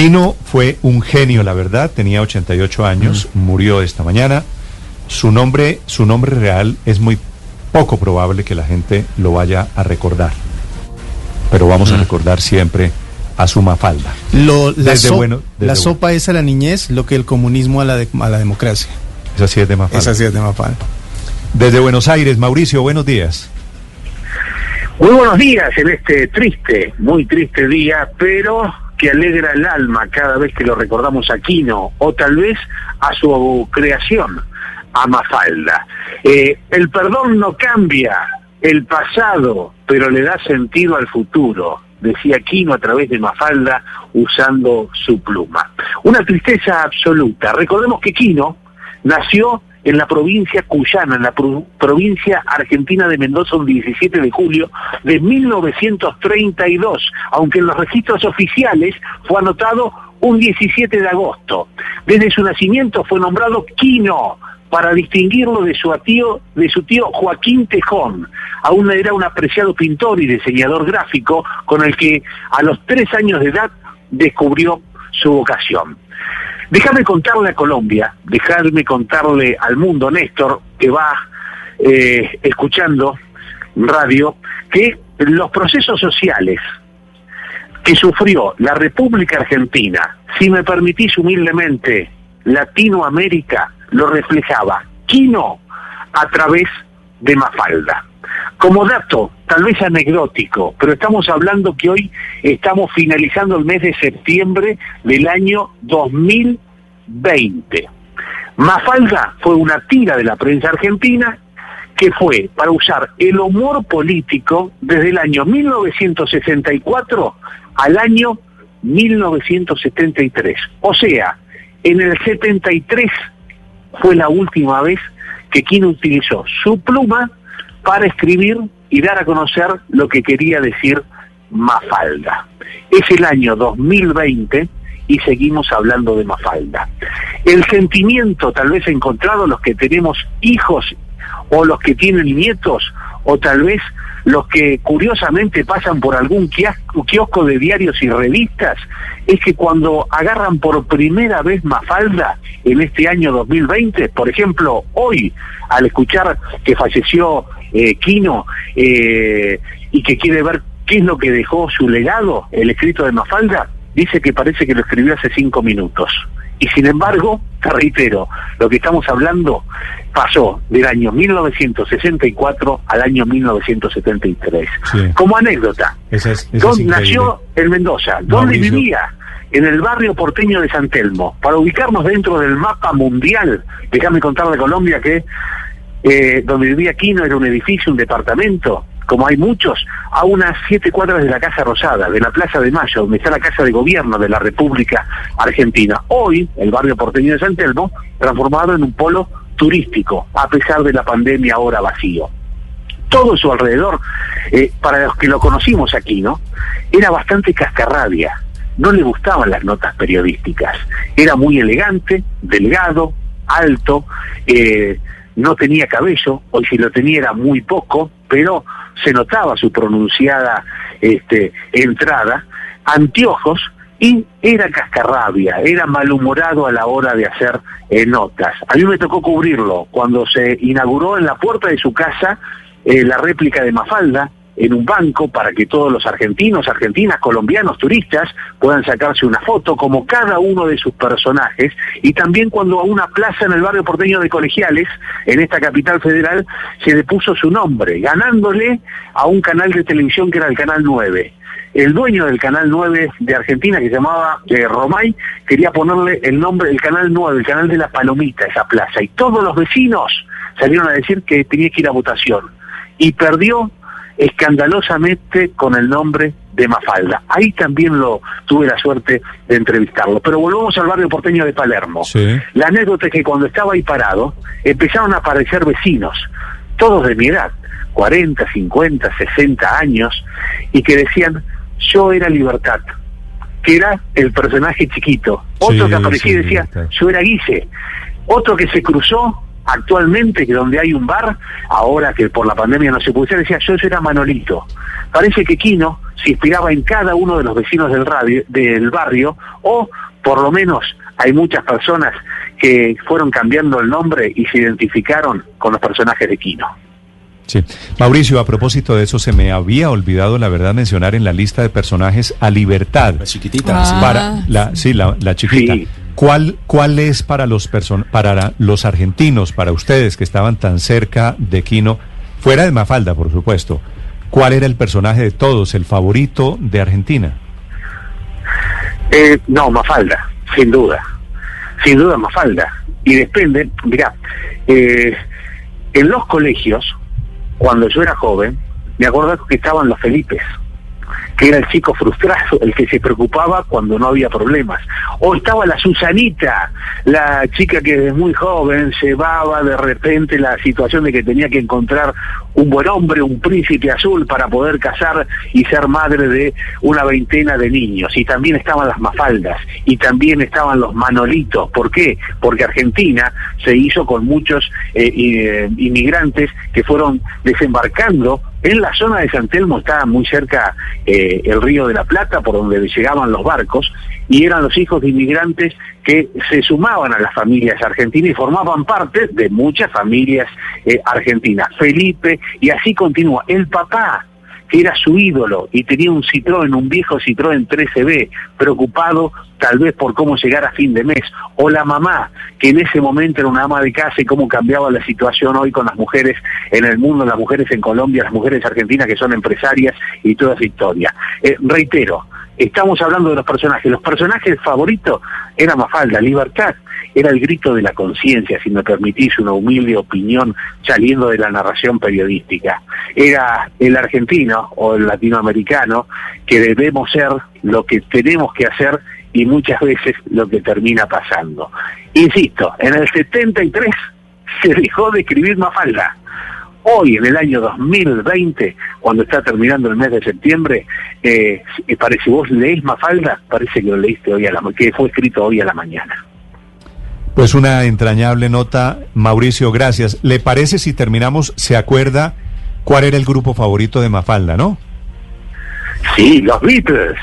Fue un genio, la verdad. Tenía 88 años, murió esta mañana. Su nombre, su nombre real es muy poco probable que la gente lo vaya a recordar. Pero vamos a recordar siempre a su Mafalda. Lo, la Desde so- bueno- desde la bueno. sopa es a la niñez, lo que el comunismo a la, de- a la democracia. Esa sí es de Mafalda. Esa sí es de Mafalda. Desde Buenos Aires, Mauricio, buenos días. Muy buenos días en este triste, muy triste día, pero que alegra el alma cada vez que lo recordamos a Quino, o tal vez a su creación, a Mafalda. Eh, el perdón no cambia el pasado, pero le da sentido al futuro, decía Quino a través de Mafalda usando su pluma. Una tristeza absoluta. Recordemos que Quino nació en la provincia cuyana, en la pro- provincia argentina de Mendoza, un 17 de julio de 1932, aunque en los registros oficiales fue anotado un 17 de agosto. Desde su nacimiento fue nombrado Quino para distinguirlo de su tío, de su tío Joaquín Tejón. Aún era un apreciado pintor y diseñador gráfico con el que a los tres años de edad descubrió su vocación. Déjame contarle a Colombia, dejarme contarle al mundo, Néstor, que va eh, escuchando radio, que los procesos sociales que sufrió la República Argentina, si me permitís humildemente, Latinoamérica, lo reflejaba Quino a través de Mafalda. Como dato, tal vez anecdótico, pero estamos hablando que hoy estamos finalizando el mes de septiembre del año 2020. Mafalda fue una tira de la prensa argentina que fue para usar el humor político desde el año 1964 al año 1973. O sea, en el 73 fue la última vez que Quino utilizó su pluma para escribir y dar a conocer lo que quería decir Mafalda. Es el año 2020 y seguimos hablando de Mafalda. El sentimiento tal vez encontrado los que tenemos hijos o los que tienen nietos o tal vez los que curiosamente pasan por algún kiosco, de diarios y revistas, es que cuando agarran por primera vez Mafalda en este año 2020, por ejemplo, hoy, al escuchar que falleció eh, Quino eh, y que quiere ver qué es lo que dejó su legado, el escrito de Mafalda, dice que parece que lo escribió hace cinco minutos. Y sin embargo, te reitero, lo que estamos hablando pasó del año 1964 al año 1973. Sí. Como anécdota, Esa es, esa Don nació en Mendoza. ¿Dónde Mauricio. vivía? En el barrio porteño de San Telmo. Para ubicarnos dentro del mapa mundial, déjame contar de Colombia que eh, donde vivía Quino era un edificio, un departamento, como hay muchos, a unas siete cuadras de la Casa Rosada, de la Plaza de Mayo, donde está la Casa de Gobierno de la República Argentina. Hoy, el barrio porteño de San Telmo, transformado en un polo turístico, a pesar de la pandemia ahora vacío todo su alrededor, eh, para los que lo conocimos aquí, ¿no? Era bastante cascarrabia, no le gustaban las notas periodísticas, era muy elegante, delgado, alto, eh, no tenía cabello, hoy si lo tenía era muy poco, pero se notaba su pronunciada este, entrada, anteojos, y era cascarrabia, era malhumorado a la hora de hacer eh, notas. A mí me tocó cubrirlo cuando se inauguró en la puerta de su casa eh, la réplica de Mafalda en un banco para que todos los argentinos, argentinas, colombianos, turistas puedan sacarse una foto como cada uno de sus personajes y también cuando a una plaza en el barrio porteño de Colegiales, en esta capital federal, se le puso su nombre, ganándole a un canal de televisión que era el Canal 9 el dueño del Canal 9 de Argentina, que se llamaba eh, Romay, quería ponerle el nombre del Canal 9, el Canal de la Palomita, esa plaza. Y todos los vecinos salieron a decir que tenía que ir a votación. Y perdió escandalosamente con el nombre de Mafalda. Ahí también lo tuve la suerte de entrevistarlo. Pero volvamos al barrio porteño de Palermo. La anécdota es que cuando estaba ahí parado, empezaron a aparecer vecinos, todos de mi edad, 40, 50, 60 años, y que decían, yo era libertad, que era el personaje chiquito. Otro que aparecía y decía, yo era Guise. Otro que se cruzó actualmente, que donde hay un bar, ahora que por la pandemia no se puede decía, yo era Manolito. Parece que Quino se inspiraba en cada uno de los vecinos del, radio, del barrio, o por lo menos hay muchas personas que fueron cambiando el nombre y se identificaron con los personajes de Quino. Sí. Mauricio, a propósito de eso, se me había olvidado, la verdad, mencionar en la lista de personajes a Libertad. La chiquitita. Ah. Para la, sí, la, chiquita. ¿Cuál, ¿Cuál es para los, para los argentinos, para ustedes que estaban tan cerca de Quino, fuera de Mafalda, por supuesto, cuál era el personaje de todos, el favorito de Argentina? Eh, no, Mafalda, sin duda. Sin duda Mafalda. Y depende, mirá, eh, en los colegios cuando yo era joven, me acuerdo que estaban los Felipes, que era el chico frustrado, el que se preocupaba cuando no había problemas. O estaba la Susanita, la chica que desde muy joven llevaba de repente la situación de que tenía que encontrar un buen hombre, un príncipe azul para poder casar y ser madre de una veintena de niños. Y también estaban las mafaldas, y también estaban los manolitos. ¿Por qué? Porque Argentina se hizo con muchos eh, eh, inmigrantes que fueron desembarcando en la zona de San Telmo estaba muy cerca eh, el río de la Plata, por donde llegaban los barcos, y eran los hijos de inmigrantes que se sumaban a las familias argentinas y formaban parte de muchas familias argentinas. Felipe, y así continúa. El papá que era su ídolo y tenía un Citroën, un viejo Citroën 13B, preocupado tal vez por cómo llegar a fin de mes, o la mamá, que en ese momento era una ama de casa y cómo cambiaba la situación hoy con las mujeres en el mundo, las mujeres en Colombia, las mujeres argentinas que son empresarias y toda esa historia. Eh, reitero, estamos hablando de los personajes. Los personajes favoritos era Mafalda, Libertad, era el grito de la conciencia, si me permitís una humilde opinión saliendo de la narración periodística. Era el argentino o el latinoamericano que debemos ser lo que tenemos que hacer y muchas veces lo que termina pasando. Insisto, en el 73 se dejó de escribir Mafalda. Hoy, en el año 2020, cuando está terminando el mes de septiembre, eh, parece vos lees Mafalda, parece que lo leíste hoy a la que fue escrito hoy a la mañana. Pues una entrañable nota, Mauricio, gracias. ¿Le parece si terminamos, se acuerda cuál era el grupo favorito de Mafalda, no? Sí, los Beatles,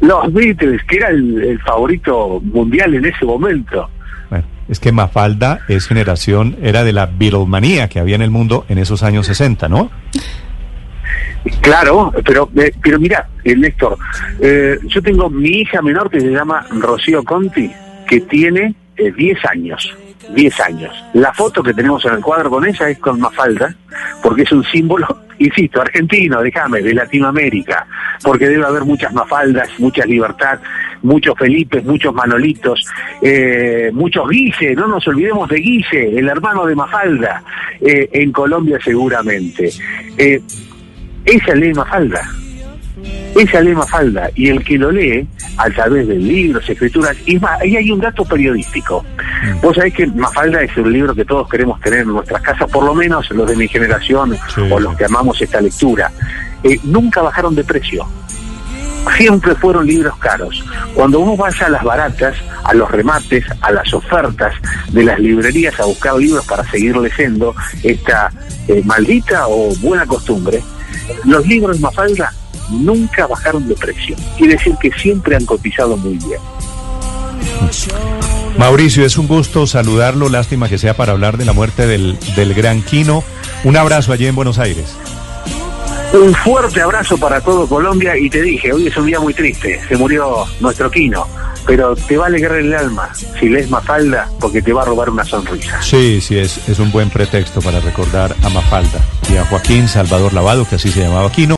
los Beatles, que era el, favorito mundial en ese momento. Bueno, es que Mafalda es generación, era de la Beatlemanía que había en el mundo en esos años 60, ¿no? Claro, pero eh, pero mira, eh, Néstor, eh, yo tengo mi hija menor que se llama Rocío Conti, que tiene 10 años. 10 años. La foto que tenemos en el cuadro con ella es con Mafalda, porque es un símbolo, insisto, argentino, déjame, de Latinoamérica, porque debe haber muchas Mafaldas, mucha libertad, muchos Felipes, muchos Manolitos, eh, muchos Guille, no nos olvidemos de Guille, el hermano de Mafalda, eh, en Colombia seguramente. Eh, esa ley Mafalda, esa lee Mafalda y el que lo lee a través de libros, escrituras, y más, ahí hay un dato periodístico. Mm. Vos sabés que Mafalda es un libro que todos queremos tener en nuestras casas, por lo menos los de mi generación o los que amamos esta lectura. Eh, nunca bajaron de precio. Siempre fueron libros caros. Cuando uno vaya a las baratas, a los remates, a las ofertas de las librerías a buscar libros para seguir leyendo esta eh, maldita o buena costumbre, los libros Mafalda nunca bajaron de precio. Quiere decir que siempre han cotizado muy bien. Mauricio, es un gusto saludarlo. Lástima que sea para hablar de la muerte del, del gran Quino. Un abrazo allí en Buenos Aires. Un fuerte abrazo para todo Colombia y te dije, hoy es un día muy triste, se murió nuestro Quino, pero te va a alegrar el alma si lees Mafalda porque te va a robar una sonrisa. Sí, sí, es, es un buen pretexto para recordar a Mafalda y a Joaquín Salvador Lavado, que así se llamaba Quino.